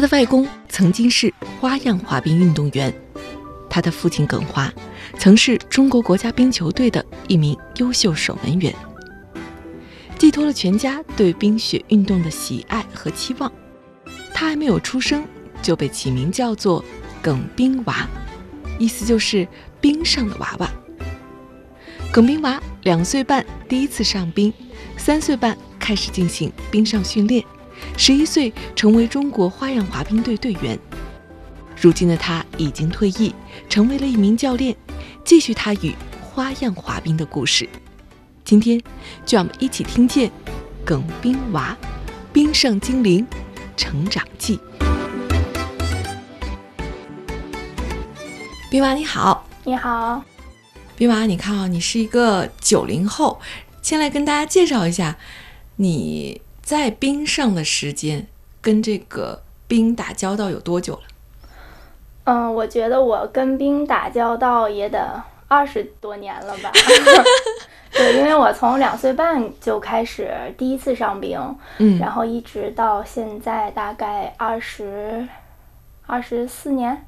他的外公曾经是花样滑冰运动员，他的父亲耿华曾是中国国家冰球队的一名优秀守门员，寄托了全家对冰雪运动的喜爱和期望。他还没有出生就被起名叫做耿冰娃，意思就是冰上的娃娃。耿冰娃两岁半第一次上冰，三岁半开始进行冰上训练。十一岁成为中国花样滑冰队队员，如今的他已经退役，成为了一名教练，继续他与花样滑冰的故事。今天，就让我们一起听见耿冰娃冰上精灵成长记。冰娃你好，你好，冰娃，你看啊，你是一个九零后，先来跟大家介绍一下你。在冰上的时间跟这个冰打交道有多久了？嗯，我觉得我跟冰打交道也得二十多年了吧。对，因为我从两岁半就开始第一次上冰，嗯，然后一直到现在大概二十二十四年，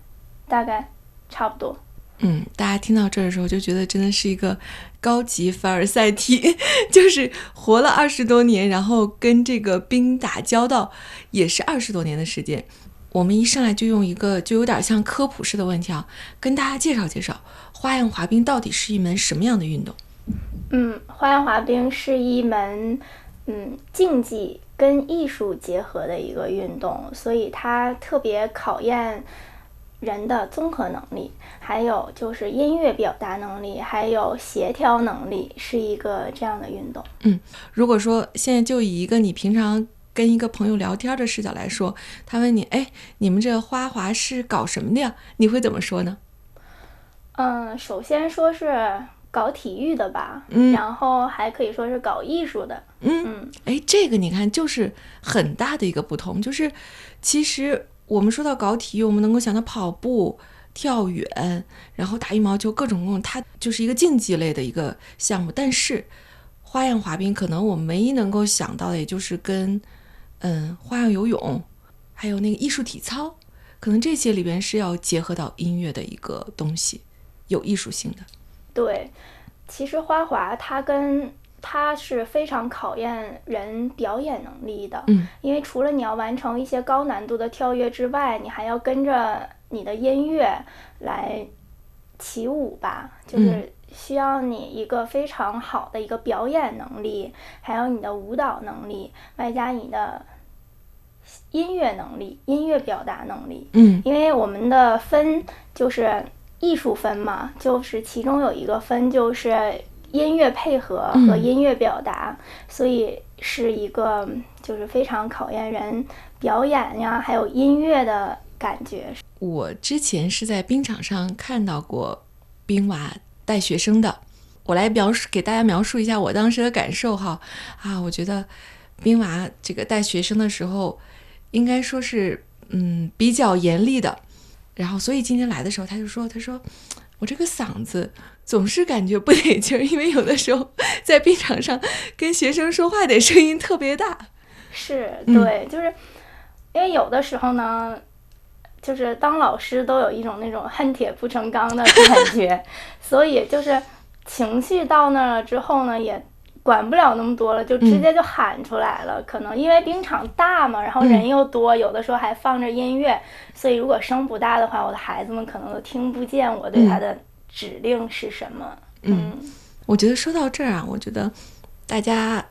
大概差不多。嗯，大家听到这儿的时候就觉得真的是一个高级凡尔赛体，就是活了二十多年，然后跟这个冰打交道也是二十多年的时间。我们一上来就用一个就有点像科普式的问题啊，跟大家介绍介绍花样滑冰到底是一门什么样的运动？嗯，花样滑冰是一门嗯竞技跟艺术结合的一个运动，所以它特别考验。人的综合能力，还有就是音乐表达能力，还有协调能力，是一个这样的运动。嗯，如果说现在就以一个你平常跟一个朋友聊天的视角来说，他问你，哎，你们这花滑是搞什么的呀？你会怎么说呢？嗯，首先说是搞体育的吧，嗯，然后还可以说是搞艺术的。嗯嗯，哎，这个你看就是很大的一个不同，就是其实。我们说到搞体育，我们能够想到跑步、跳远，然后打羽毛球，各种各种，它就是一个竞技类的一个项目。但是花样滑冰，可能我们唯一能够想到的，也就是跟嗯花样游泳，还有那个艺术体操，可能这些里边是要结合到音乐的一个东西，有艺术性的。对，其实花滑它跟。它是非常考验人表演能力的，嗯，因为除了你要完成一些高难度的跳跃之外，你还要跟着你的音乐来起舞吧，就是需要你一个非常好的一个表演能力，还有你的舞蹈能力，外加你的音乐能力、音乐表达能力，嗯，因为我们的分就是艺术分嘛，就是其中有一个分就是。音乐配合和音乐表达，所以是一个就是非常考验人表演呀，还有音乐的感觉。我之前是在冰场上看到过冰娃带学生的，我来描述给大家描述一下我当时的感受哈啊，我觉得冰娃这个带学生的时候，应该说是嗯比较严厉的，然后所以今天来的时候他就说他说我这个嗓子。总是感觉不得劲儿，因为有的时候在冰场上跟学生说话得声音特别大。是对，就是因为有的时候呢，就是当老师都有一种那种恨铁不成钢的感觉，所以就是情绪到那儿了之后呢，也管不了那么多了，就直接就喊出来了。可能因为冰场大嘛，然后人又多，有的时候还放着音乐，所以如果声不大的话，我的孩子们可能都听不见我对他的。指令是什么？嗯，我觉得说到这儿啊，我觉得大家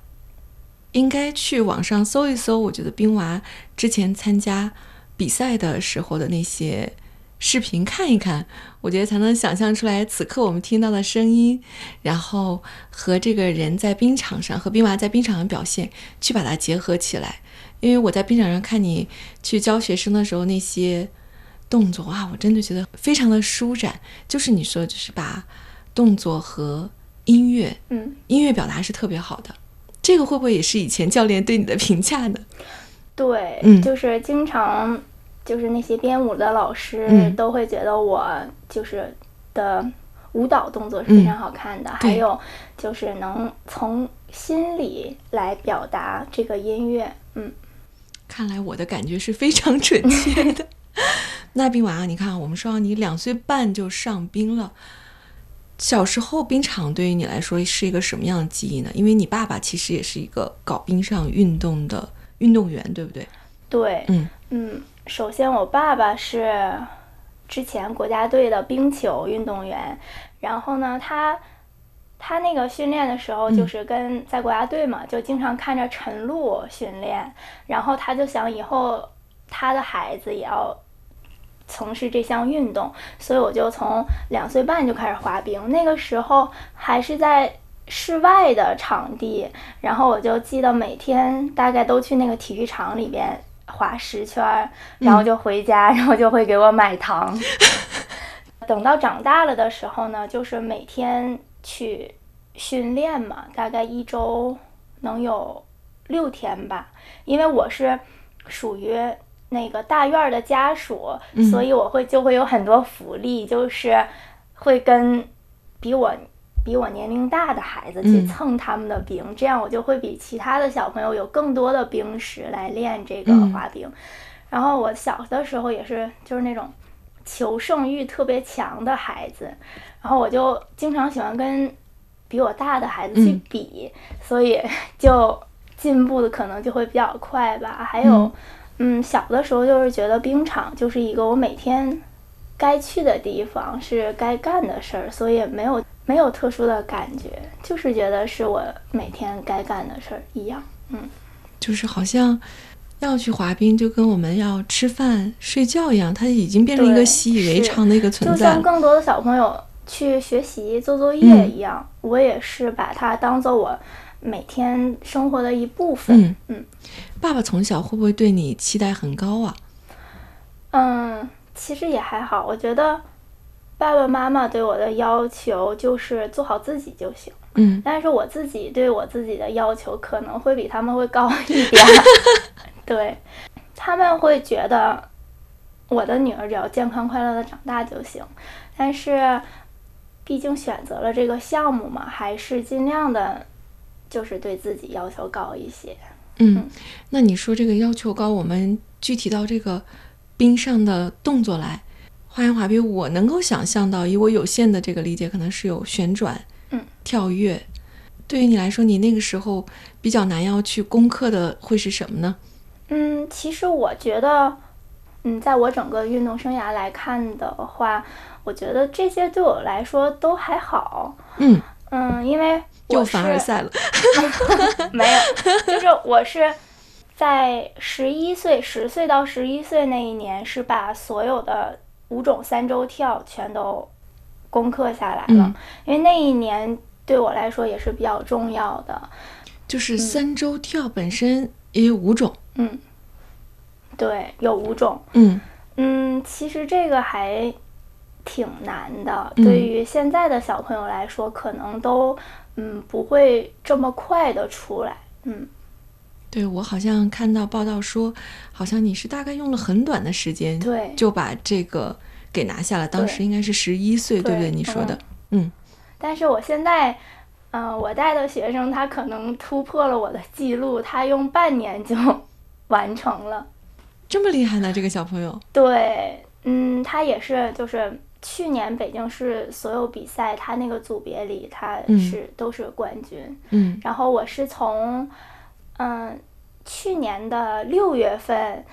应该去网上搜一搜。我觉得冰娃之前参加比赛的时候的那些视频看一看，我觉得才能想象出来此刻我们听到的声音，然后和这个人在冰场上和冰娃在冰场上表现，去把它结合起来。因为我在冰场上看你去教学生的时候，那些动作哇，我真的觉得非常的舒展。就是你说，就是把动作和音乐，嗯，音乐表达是特别好的。这个会不会也是以前教练对你的评价呢？对，嗯就是经常就是那些编舞的老师嗯都会觉得我就是的舞蹈动作是非常好看的，嗯还有就是能从心里来表达这个音乐，嗯。看来我的感觉是非常准确的。那冰娃啊，你看，我们说你两岁半就上冰了，小时候冰场对于你来说是一个什么样的记忆呢？因为你爸爸其实也是一个搞冰上运动的运动员，对不对？对，嗯嗯，首先我爸爸是之前国家队的冰球运动员，然后呢，他他那个训练的时候嗯就是跟在国家队嘛，就经常看着陈露训练，然后他就想以后他的孩子也要从事这项运动，所以我就从两岁半就开始滑冰，那个时候还是在室外的场地，然后我就记得每天大概都去那个体育场里边滑十圈儿，然后就回家，然后就会给我买糖。等到长大了的时候呢，就是每天去训练嘛，大概一周能有六天吧，因为我是属于那个大院儿的家属，嗯。所以我会就会有很多福利，就是会跟比我比我年龄大的孩子去嗯。蹭他们的冰，这样我就会比其他的小朋友有更多的冰石来练这个嗯。滑冰。然后我小的时候也是就是那种求胜欲特别强的孩子，然后我就经常喜欢跟比我大的孩子去嗯。比，所以 就进步的可能就会比较快吧。还有，嗯小的时候就是觉得冰场就是一个我每天该去的地方，是该干的事儿，所以没有没有特殊的感觉，就是觉得是我每天该干的事儿一样。嗯就是好像要去滑冰，就跟我们要吃饭、睡觉一样，它已经变成一个习以为常的一个存在就。像更多的小朋友去学习、做作业嗯一样，我也是把它当做我每天生活的一部分。嗯嗯爸爸从小会不会对你期待很高啊？嗯，其实也还好，我觉得爸爸妈妈对我的要求就是做好自己就行。嗯但是我自己对我自己的要求可能会比他们会高一点，对，他们会觉得我的女儿只要健康快乐的长大就行，但是毕竟选择了这个项目嘛，还是尽量的，就是对自己要求高一些。嗯，那你说这个要求高，我们具体到这个冰上的动作来，花样滑冰，我能够想象到，以我有限的这个理解，可能是有旋转，嗯，跳跃。对于你来说，你那个时候比较难要去攻克的会是什么呢？嗯，其实我觉得，嗯，在我整个运动生涯来看的话，我觉得这些对我来说都还好。嗯，嗯，因为又凡尔赛了。没有，就是我是在十一岁，十岁到十一岁那一年，是把所有的五种三周跳全都攻克下来了。嗯因为那一年对我来说也是比较重要的。就是三周跳本身也有五种。嗯，对，有五种。嗯嗯，其实这个还挺难的，嗯对于现在的小朋友来说，可能都嗯不会这么快的出来。嗯，对我好像看到报道说，好像你是大概用了很短的时间，对就把这个给拿下了。当时应该是十一岁，对不对？你说的，嗯嗯但是我现在，嗯、我带的学生他可能突破了我的记录，他用半年就 完成了。这么厉害呢，这个小朋友。对，嗯，他也是，就是去年北京市所有比赛，他那个组别里他嗯是、都是冠军。嗯然后我是从，嗯，去年的六月份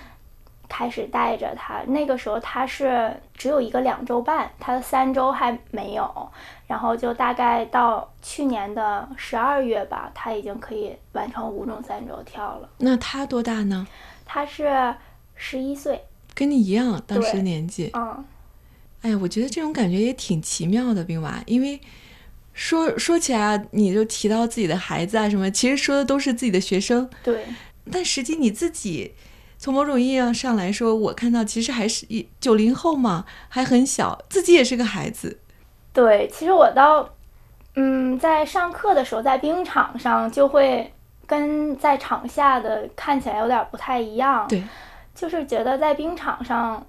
开始带着他，那个时候他是只有一个两周半，他的三周还没有，然后就大概到去年的十二月吧，他已经可以完成五种三周跳了。那他多大呢？他是十一岁，跟你一样，当时年纪。嗯，哎呀，我觉得这种感觉也挺奇妙的，冰娃，因为说说起来，你就提到自己的孩子啊什么，其实说的都是自己的学生，对。但实际你自己，从某种意义上来说，我看到其实还是一九零后嘛，还很小，自己也是个孩子。对，其实我到，嗯，在上课的时候，在冰场上就会跟在场下的看起来有点不太一样。对，就是觉得在冰场上。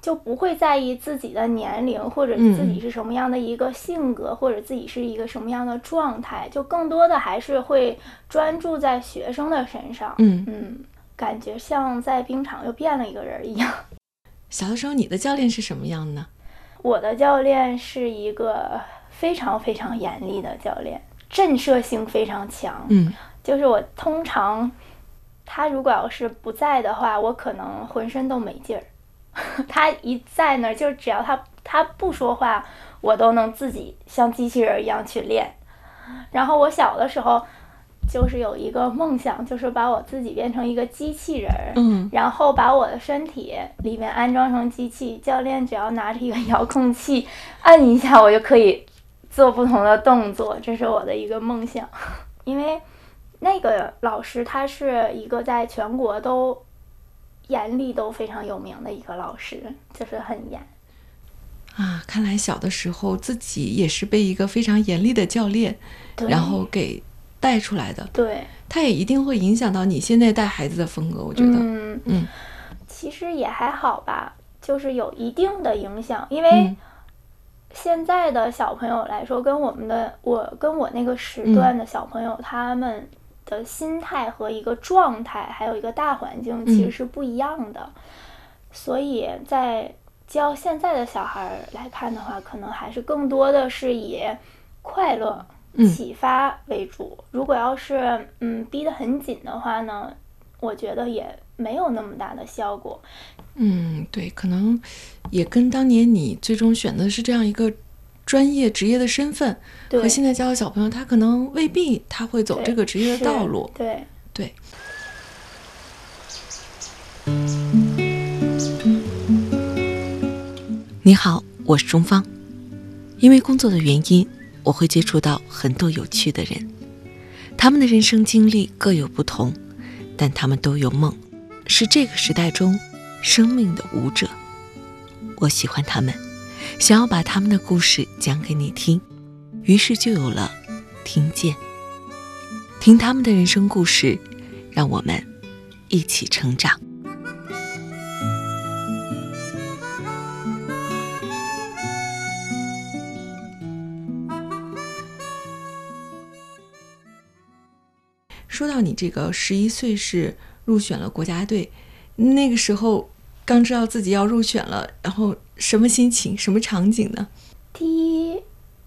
就不会在意自己的年龄，或者自己是什么样的一个性格，或者自己是一个什么样的状态，就更多的还是会专注在学生的身上。嗯嗯，感觉像在冰场又变了一个人一样。小的时候，你的教练是什么样呢？我的教练是一个非常非常严厉的教练，震慑性非常强。嗯，就是我通常他如果要是不在的话，我可能浑身都没劲儿。他一在那儿，就只要他他不说话，我都能自己像机器人一样去练。然后我小的时候，就是有一个梦想，就是把我自己变成一个机器人，嗯，然后把我的身体里面安装成机器，教练只要拿着一个 遥控器按一下，我就可以做不同的动作。这是我的一个梦想，因为那个老师他是一个在全国都。严厉都非常有名的一个老师，就是很严啊。看来小的时候自己也是被一个非常严厉的教练，然后给带出来的。对，他也一定会影响到你现在带孩子的风格。我觉得，嗯嗯，其实也还好吧，就是有一定的影响。因为现在的小朋友来说，跟我们的我跟我那个时段的小朋友，他们。的心态和一个状态，还有一个大环境其实是不一样的，所以在教现在的小孩来看的话，可能还是更多的是以快乐、启发为主。如果要是嗯逼得很紧的话呢，我觉得也没有那么大的效果。嗯，对，可能也跟当年你最终选的是这样一个。专业职业的身份和现在教的小朋友，他可能未必他会走这个职业的道路。对对。你好，我是钟芳。因为工作的原因，我会接触到很多有趣的人，他们的人生经历各有不同，但他们都有梦，是这个时代中生命的舞者。我喜欢他们。想要把他们的故事讲给你听，于是就有了听见。听他们的人生故事，让我们一起成长。说到你这个十一岁是入选了国家队，那个时候刚知道自己要入选了，然后。什么心情？什么场景呢？第一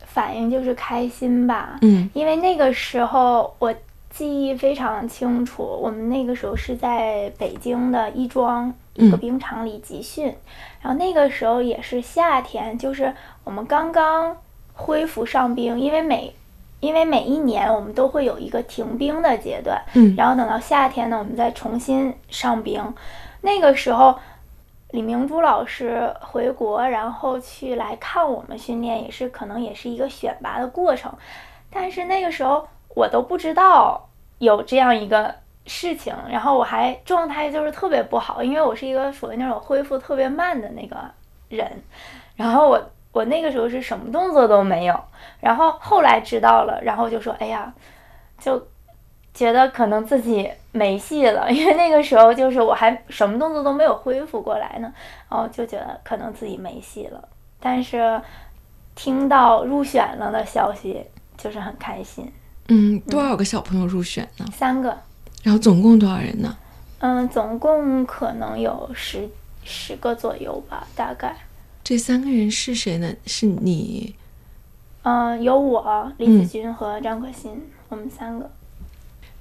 反应就是开心吧。嗯，因为那个时候我记忆非常清楚，我们那个时候是在北京的亦庄一个冰场里集训，然后那个时候也是夏天，就是我们刚刚恢复上冰，因为每因为每一年我们都会有一个停冰的阶段，嗯，然后等到夏天呢，我们再重新上冰，那个时候。李明珠老师回国，然后去来看我们训练，也是可能也是一个选拔的过程。但是那个时候我都不知道有这样一个事情，然后我还状态就是特别不好，因为我是一个属于那种恢复特别慢的那个人。然后我我那个时候是什么动作都没有，然后后来知道了，然后就说：“哎呀，就。”觉得可能自己没戏了，因为那个时候就是我还什么动作都没有恢复过来呢，然后就觉得可能自己没戏了。但是听到入选了的消息，就是很开心。嗯，多少个小朋友入选呢？三个。然后总共多少人呢？嗯，总共可能有十十个左右吧，大概。这三个人是谁呢？是你？嗯，有我李子君和张可欣，我们三个。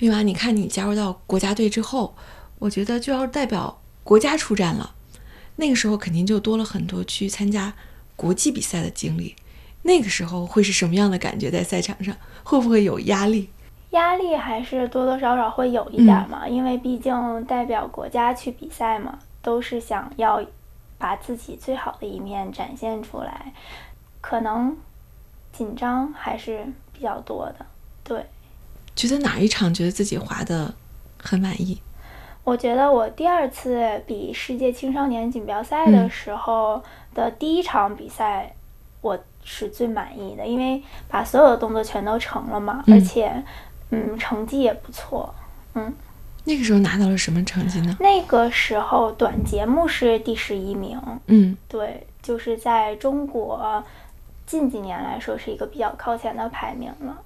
冰娃，你看你加入到国家队之后，我觉得就要代表国家出战了。那个时候肯定就多了很多去参加国际比赛的经历。那个时候会是什么样的感觉？在赛场上会不会有压力？压力还是多多少少会有一点嘛，因为毕竟代表国家去比赛嘛，都是想要把自己最好的一面展现出来，可能紧张还是比较多的。对，觉得哪一场觉得自己滑的很满意？我觉得我第二次比世界青少年锦标赛的时候的第一场比赛，我是最满意的，因为把所有的动作全都成了嘛，而且，嗯，成绩也不错，嗯。那个时候拿到了什么成绩呢？那个时候短节目是第十一名，嗯，对，就是在中国近几年来说是一个比较靠前的排名了。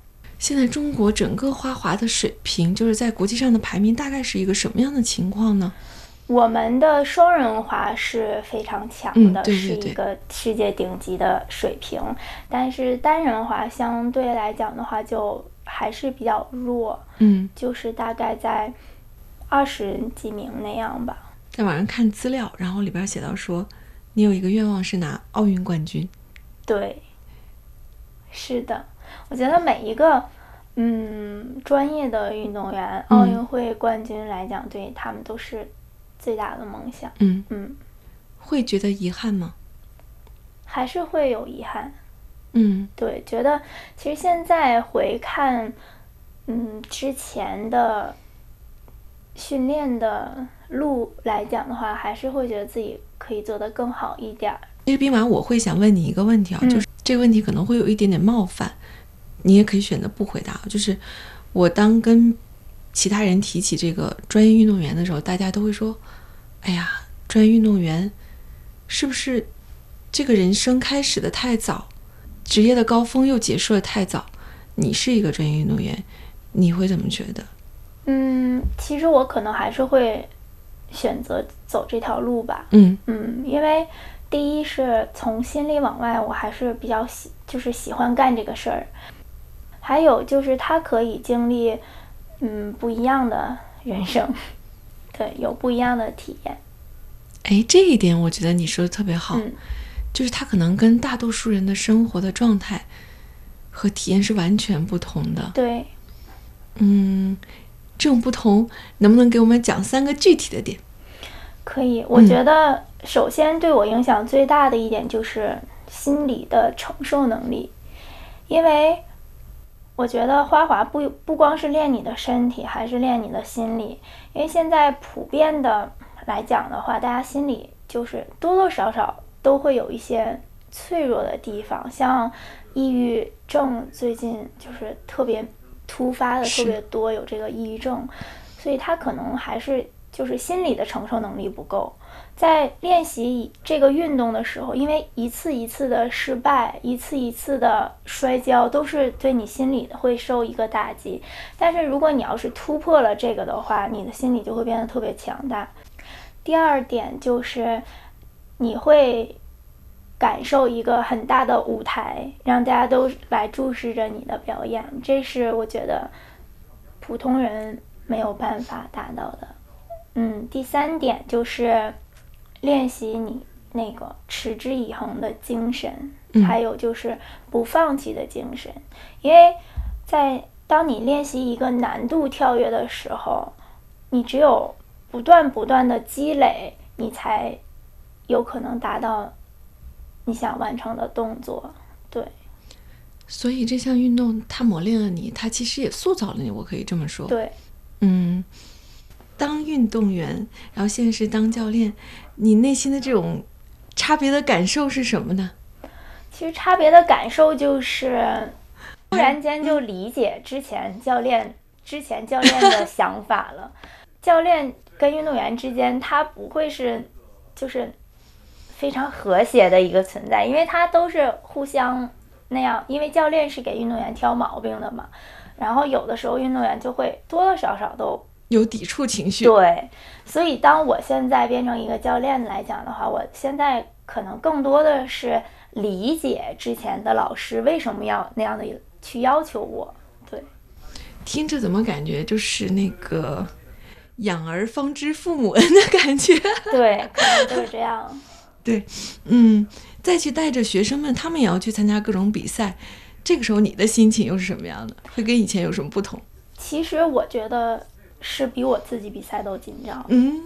现在中国整个花滑的水平，就是在国际上的排名大概是一个什么样的情况呢？我们的双人滑是非常强的，是一个世界顶级的水平。但是单人滑相对来讲的话，就还是比较弱，嗯，就是大概在二十几名那样吧。在网上看资料，然后里边写到说，你有一个愿望是拿奥运冠军。对，是的。我觉得每一个，嗯，专业的运动员，奥运会冠军来讲，对他们都是最大的梦想。嗯嗯，会觉得遗憾吗？还是会有遗憾。嗯，对，觉得其实现在回看，嗯，之前的训练的路来讲的话，还是会觉得自己可以做得更好一点。其实，兵马，我会想问你一个问题啊，就是这个问题可能会有一点点冒犯。你也可以选择不回答。就是我当跟其他人提起这个专业运动员的时候，大家都会说：“哎呀，专业运动员是不是这个人生开始的太早，职业的高峰又结束的太早？”你是一个专业运动员，你会怎么觉得？嗯，其实我可能还是会选择走这条路吧。嗯嗯，因为第一是从心里往外，我还是比较喜，就是喜欢干这个事儿。还有就是他可以经历，嗯，不一样的人生，对，有不一样的体验。哎，这一点我觉得你说的特别好，就是他可能跟大多数人的生活的状态和体验是完全不同的。对，嗯，这种不同能不能给我们讲三个具体的点？可以，我觉得首先对我影响最大的一点就是心理的承受能力，因为。我觉得花滑不不光是练你的身体，还是练你的心理。因为现在普遍的来讲的话，大家心里就是多多少少都会有一些脆弱的地方，像抑郁症最近就是特别突发的特别多，有这个抑郁症，所以他可能还是就是心理的承受能力不够。在练习这个运动的时候，因为一次一次的失败，一次一次的摔跤，都是对你心里会受一个打击。但是如果你要是突破了这个的话，你的心理就会变得特别强大。第二点就是，你会感受一个很大的舞台，让大家都来注视着你的表演，这是我觉得普通人没有办法达到的。嗯，第三点就是。练习你那个持之以恒的精神，还有就是不放弃的精神，因为在当你练习一个难度跳跃的时候，你只有不断不断的积累，你才有可能达到你想完成的动作。对，所以这项运动它磨练了你，它其实也塑造了你，我可以这么说。对，嗯。当运动员，然后现在是当教练，你内心的这种差别的感受是什么呢？其实差别的感受就是，突然间就理解之前教练之前教练的想法了。教练跟运动员之间，他不会是就是非常和谐的一个存在，因为他都是互相那样，因为教练是给运动员挑毛病的嘛。然后有的时候运动员就会多多少少都。有抵触情绪，对，所以当我现在变成一个教练来讲的话，我现在可能更多的是理解之前的老师为什么要那样的去要求我。对，听着怎么感觉就是那个养儿方知父母恩的感觉？对，可能就是这样。对，嗯，再去带着学生们，他们也要去参加各种比赛，这个时候你的心情又是什么样的？会跟以前有什么不同？其实我觉得。是比我自己比赛都紧张，嗯，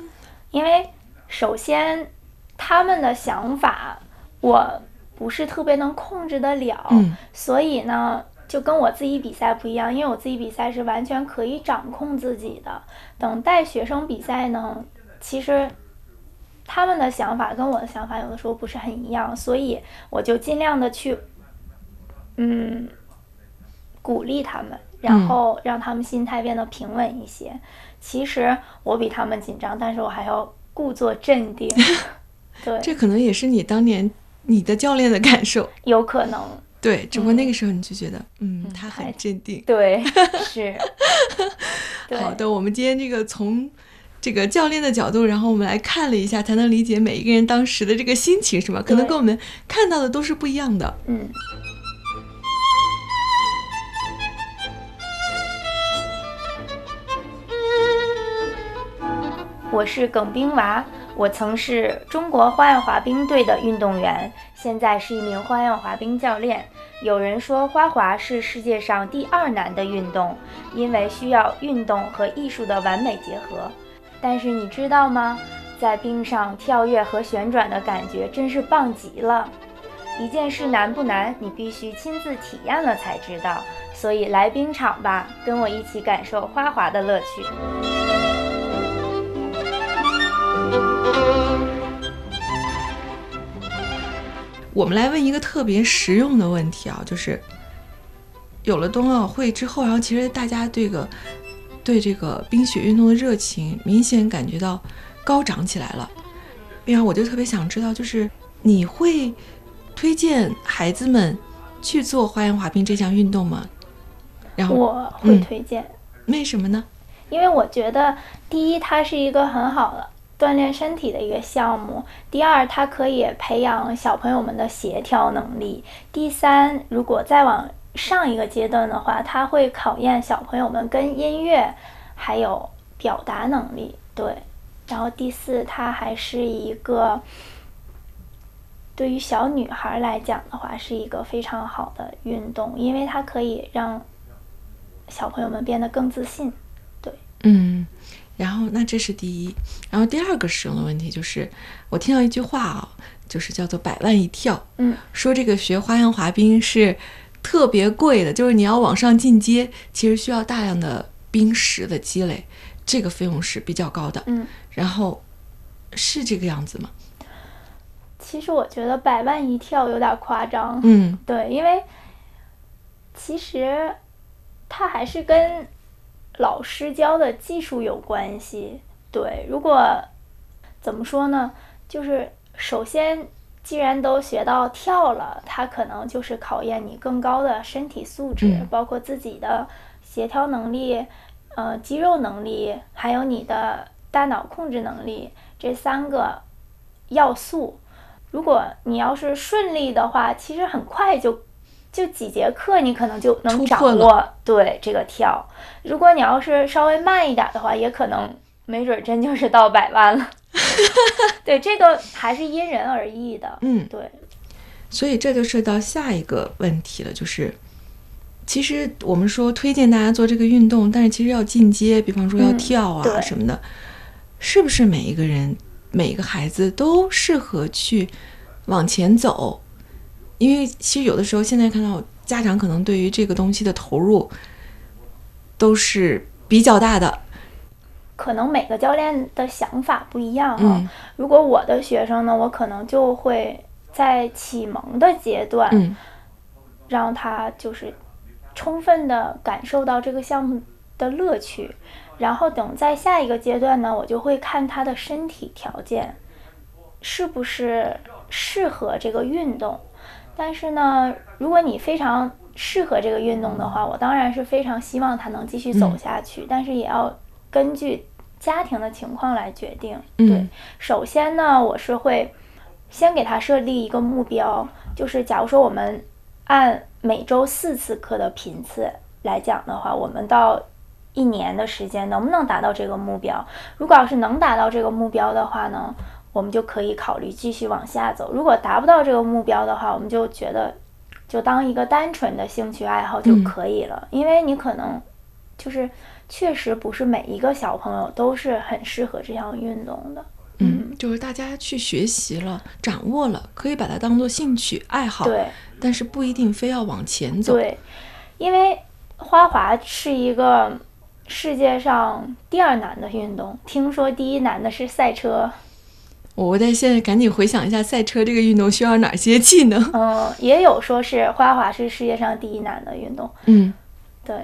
因为首先他们的想法我不是特别能控制得了，嗯。所以呢，就跟我自己比赛不一样，因为我自己比赛是完全可以掌控自己的。等带学生比赛呢，其实他们的想法跟我的想法有的时候不是很一样，所以我就尽量的去，嗯，鼓励他们，然后让他们心态变得平稳一些。其实我比他们紧张，但是我还要故作镇定。对，这可能也是你当年你的教练的感受。有可能。对，只不过那个时候你就觉得，嗯，他很镇定。对，是。对好的，我们今天这个从这个教练的角度，然后我们来看了一下，才能理解每一个人当时的这个心情，是吧？可能跟我们看到的都是不一样的。嗯。我是耿冰娃，我曾是中国花样滑冰队的运动员，现在是一名花样滑冰教练。有人说花滑是世界上第二难的运动，因为需要运动和艺术的完美结合。但是你知道吗？在冰上跳跃和旋转的感觉真是棒极了。一件事难不难，你必须亲自体验了才知道。所以来冰场吧，跟我一起感受花滑的乐趣。我们来问一个特别实用的问题啊，就是有了冬奥会之后，然后其实大家这个对这个冰雪运动的热情明显感觉到高涨起来了。然后我就特别想知道，就是你会推荐孩子们去做花样滑冰这项运动吗？然后我会嗯推荐，为什么呢？因为我觉得第一，它是一个很好的锻炼身体的一个项目；第二，它可以培养小朋友们的协调能力；第三，如果再往上一个阶段的话，它会考验小朋友们跟音乐还有表达能力。对，然后第四，它还是一个对于小女孩来讲的话，是一个非常好的运动，因为它可以让小朋友们变得更自信。对。嗯，然后那这是第一，然后第二个使用的问题就是，我听到一句话啊，就是叫做“百万一跳”，嗯，说这个学花样滑冰是特别贵的，就是你要往上进阶，其实需要大量的冰石的积累，这个费用是比较高的。嗯，然后是这个样子吗？其实我觉得百万一跳有点夸张。嗯对，因为其实它还是跟老师教的技术有关系。对，如果怎么说呢，就是首先，既然都学到跳了，它可能就是考验你更高的身体素质，嗯包括自己的协调能力、呃肌肉能力，还有你的大脑控制能力这三个要素。如果你要是顺利的话，其实很快就就几节课，你可能就能掌握对这个跳。如果你要是稍微慢一点的话，也可能没准真就是到百万了。对，这个还是因人而异的。嗯，对，所以这就涉及到下一个问题了，就是。其实我们说推荐大家做这个运动，但是其实要进阶，比方说要嗯跳啊对什么的，是不是每一个人、每一个孩子都适合去往前走？因为其实有的时候，现在看到家长可能对于这个东西的投入都是比较大的。可能每个教练的想法不一样哈。嗯如果我的学生呢，我可能就会在启蒙的阶段，嗯让他就是充分的感受到这个项目的乐趣，然后等在下一个阶段呢，我就会看他的身体条件是不是适合这个运动。但是呢，如果你非常适合这个运动的话，我当然是非常希望他能继续走下去，但是也要根据家庭的情况来决定。嗯对，首先呢，我是会先给他设立一个目标，就是假如说我们按每周四次课的频次来讲的话，我们到一年的时间能不能达到这个目标？如果要是能达到这个目标的话呢，我们就可以考虑继续往下走。如果达不到这个目标的话，我们就觉得就当一个单纯的兴趣爱好就可以了，因为你可能就是确实不是每一个小朋友都是很适合这项运动的。嗯，就是大家去学习了，掌握了，可以把它当做兴趣爱好，对，但是不一定非要往前走。对，因为花滑是一个世界上第二难的运动，听说第一难的是赛车。我在现在赶紧回想一下赛车这个运动需要哪些技能。嗯，也有说是花滑是世界上第一难的运动。嗯，对，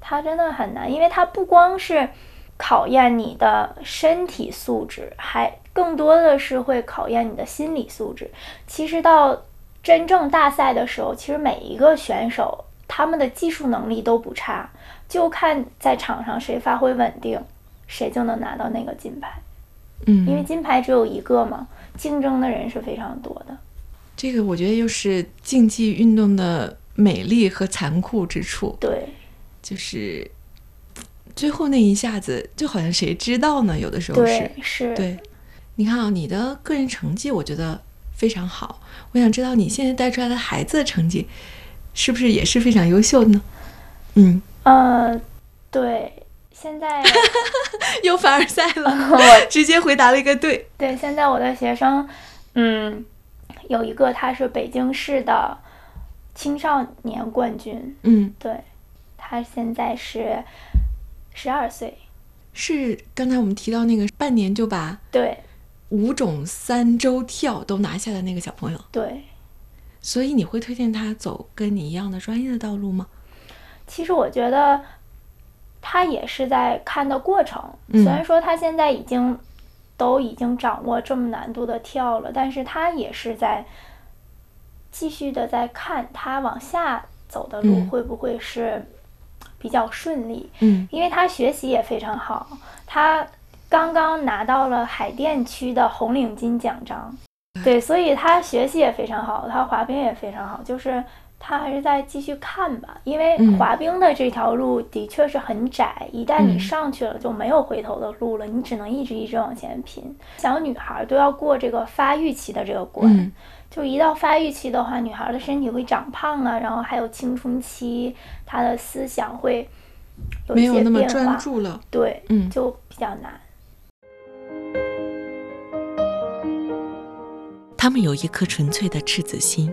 它真的很难，因为它不光是考验你的身体素质，还更多的是会考验你的心理素质。其实到真正大赛的时候，其实每一个选手他们的技术能力都不差，就看在场上谁发挥稳定，谁就能拿到那个金牌。嗯，因为金牌只有一个嘛，竞争的人是非常多的。这个我觉得又是竞技运动的美丽和残酷之处。对，就是最后那一下子，就好像谁知道呢？有的时候是对是，对。你看啊，你的个人成绩我觉得非常好，我想知道你现在带出来的孩子的成绩是不是也是非常优秀呢？嗯，呃，对，现在 又凡尔赛了，我 直接回答了一个对。对现在我的学生，嗯，有一个他是北京市的青少年冠军，嗯，对，他现在是十二岁，是刚才我们提到那个半年就把对五种三周跳都拿下的那个小朋友，对。所以你会推荐他走跟你一样的专业的道路吗？其实我觉得他也是在看的过程，嗯。虽然说他现在已经都已经掌握这么难度的跳了，但是他也是在继续的在看他往下走的路嗯。会不会是比较顺利，嗯。因为他学习也非常好，他刚刚拿到了海淀区的红领巾奖章，对，所以他学习也非常好，他滑冰也非常好，就是他还是在继续看吧，因为嗯。滑冰的这条路的确是很窄，一旦你嗯。上去了就没有回头的路了，你只能一直一直往前拼。小女孩都要过这个发育期的这个关，嗯。就一到发育期的话，女孩的身体会长胖啊，然后还有青春期，她的思想会有没一些变有那么专化，注了。对，嗯。就比较难。他们有一颗纯粹的赤子心，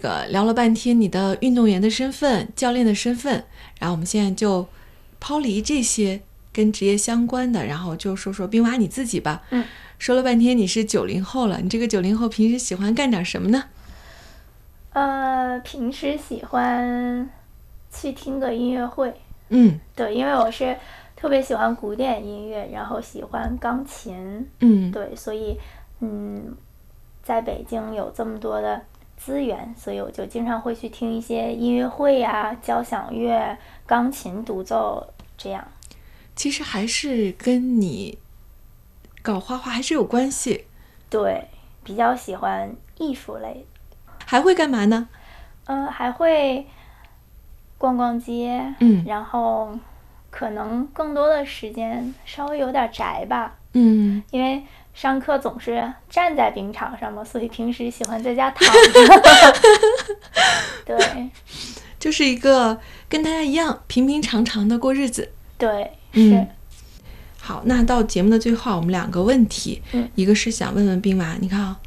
个聊了半天你的运动员的身份、教练的身份，然后我们现在就抛离这些跟职业相关的，然后就说说冰娃你自己吧。嗯，说了半天你是九零后了，你这个九零后平时喜欢干点什么呢？呃，平时喜欢去听个音乐会，嗯对，因为我是特别喜欢古典音乐，然后喜欢钢琴，嗯，对，所以嗯，在北京有这么多的资源，所以我就经常会去听一些音乐会呀、交响乐、钢琴独奏这样。其实还是跟你搞画画还是有关系。对，比较喜欢艺术类，还会干嘛呢？嗯、还会逛逛街，嗯然后可能更多的时间稍微有点宅吧，嗯，因为上课总是站在冰场上嘛，所以平时喜欢在家躺着。对就是一个跟大家一样平平常常的过日子。对嗯是，好，那到节目的最后，我们两个问题，嗯一个是想问问冰娃，你看啊，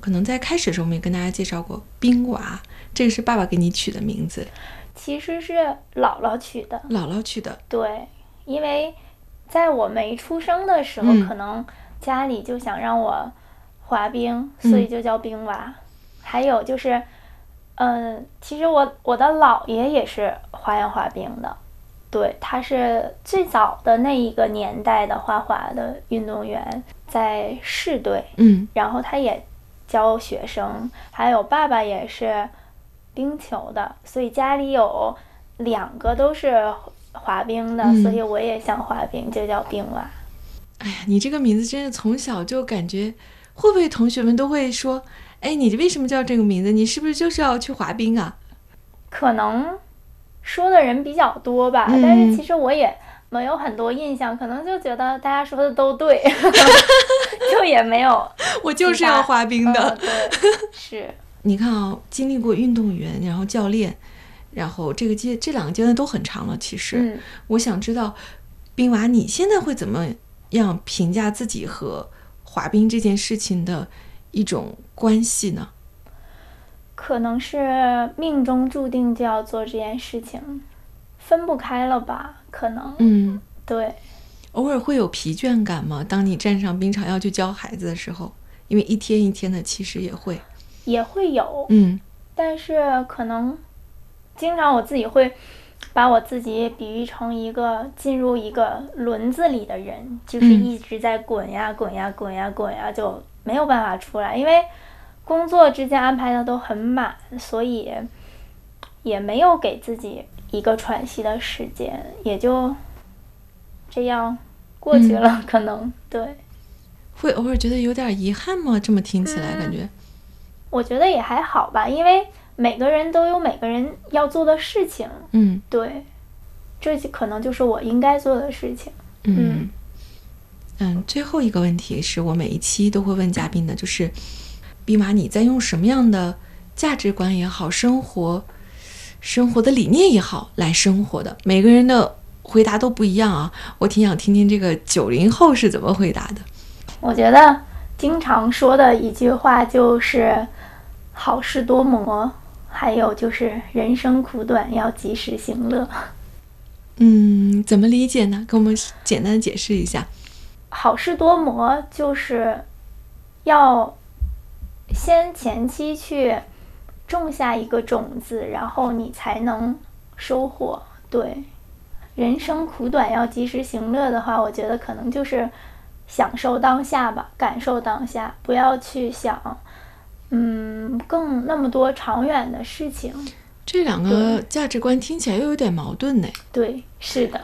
可能在开始的时候我们也跟大家介绍过冰娃，这个是爸爸给你取的名字，其实是姥姥取的。姥姥取的。对，因为在我没出生的时候，嗯可能家里就想让我滑冰，嗯。所以就叫冰娃。还有就是，嗯、其实我我的姥爷也是花样滑冰的，对，他是最早的那一个年代的花滑的运动员，在市队，嗯。然后他也教学生，还有爸爸也是冰球的，所以家里有两个都是滑冰的，嗯。所以我也想滑冰，就叫冰娃。哎呀，你这个名字真是从小就感觉会不会同学们都会说，哎，你为什么叫这个名字？你是不是就是要去滑冰啊？可能说的人比较多吧，但是其实我也没有很多印象，可能就觉得大家说的都对，就也没有。我就是要滑冰的。对，是。你看啊，经历过运动员，然后教练，然后这个阶这两个阶段都很长了。其实，我想知道，冰娃你现在会怎么样评价自己和滑冰这件事情的一种关系呢？可能是命中注定就要做这件事情，分不开了吧？可能，嗯，对。偶尔会有疲倦感吗？当你站上冰场要去教孩子的时候，因为一天一天的，其实也会。也会有，嗯，但是可能经常我自己会把我自己比喻成一个进入一个轮子里的人，就是一直在滚呀滚呀滚呀滚呀，就没有办法出来，因为工作之间安排的都很满，所以也没有给自己一个喘息的时间，也就这样过去了。可能对，会偶尔觉得有点遗憾吗？这么听起来感觉。我觉得也还好吧，因为每个人都有每个人要做的事情。嗯，对，这可能就是我应该做的事情。嗯嗯，最后一个问题是我每一期都会问嘉宾的，就是毕马你在用什么样的价值观也好，生活生活的理念也好来生活的？每个人的回答都不一样啊，我挺想听听这个九零后是怎么回答的。我觉得经常说的一句话就是。好事多磨，还有就是人生苦短，要及时行乐。嗯，怎么理解呢？给我们简单的解释一下。好事多磨就是要先前期去种下一个种子，然后你才能收获。对，人生苦短，要及时行乐的话，我觉得可能就是享受当下吧，感受当下，不要去想。嗯，更那么多长远的事情，这两个价值观听起来又有点矛盾呢。对，是的，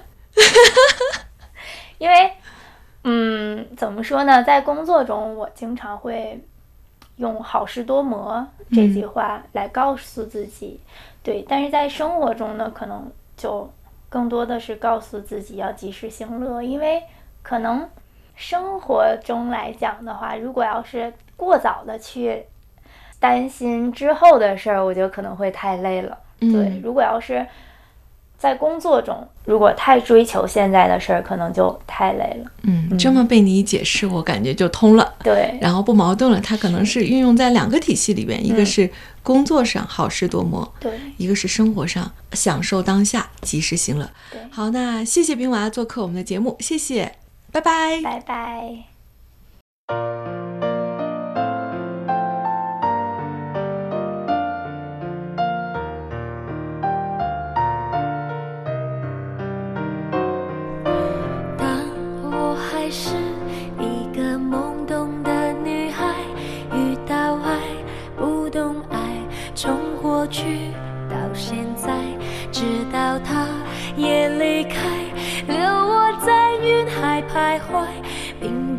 因为，嗯，怎么说呢，在工作中，我经常会用“好事多磨”这句话来告诉自己，对，但是在生活中呢，可能就更多的是告诉自己要及时行乐，因为可能生活中来讲的话，如果要是过早的去。担心之后的事儿，我觉得可能会太累了。对，如果要是在工作中，如果太追求现在的事儿，可能就太累了。嗯，这么被你解释，我感觉就通了。对，然后不矛盾了。它可能是运用在两个体系里边，一个是工作上好事多磨，对；一个是生活上享受当下，及时行乐。对，好，那谢谢冰娃做客我们的节目，谢谢，拜拜，拜拜。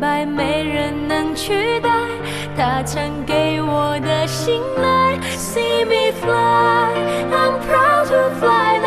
白没人能取代他曾给我的信赖。See me fly, I'm proud to fly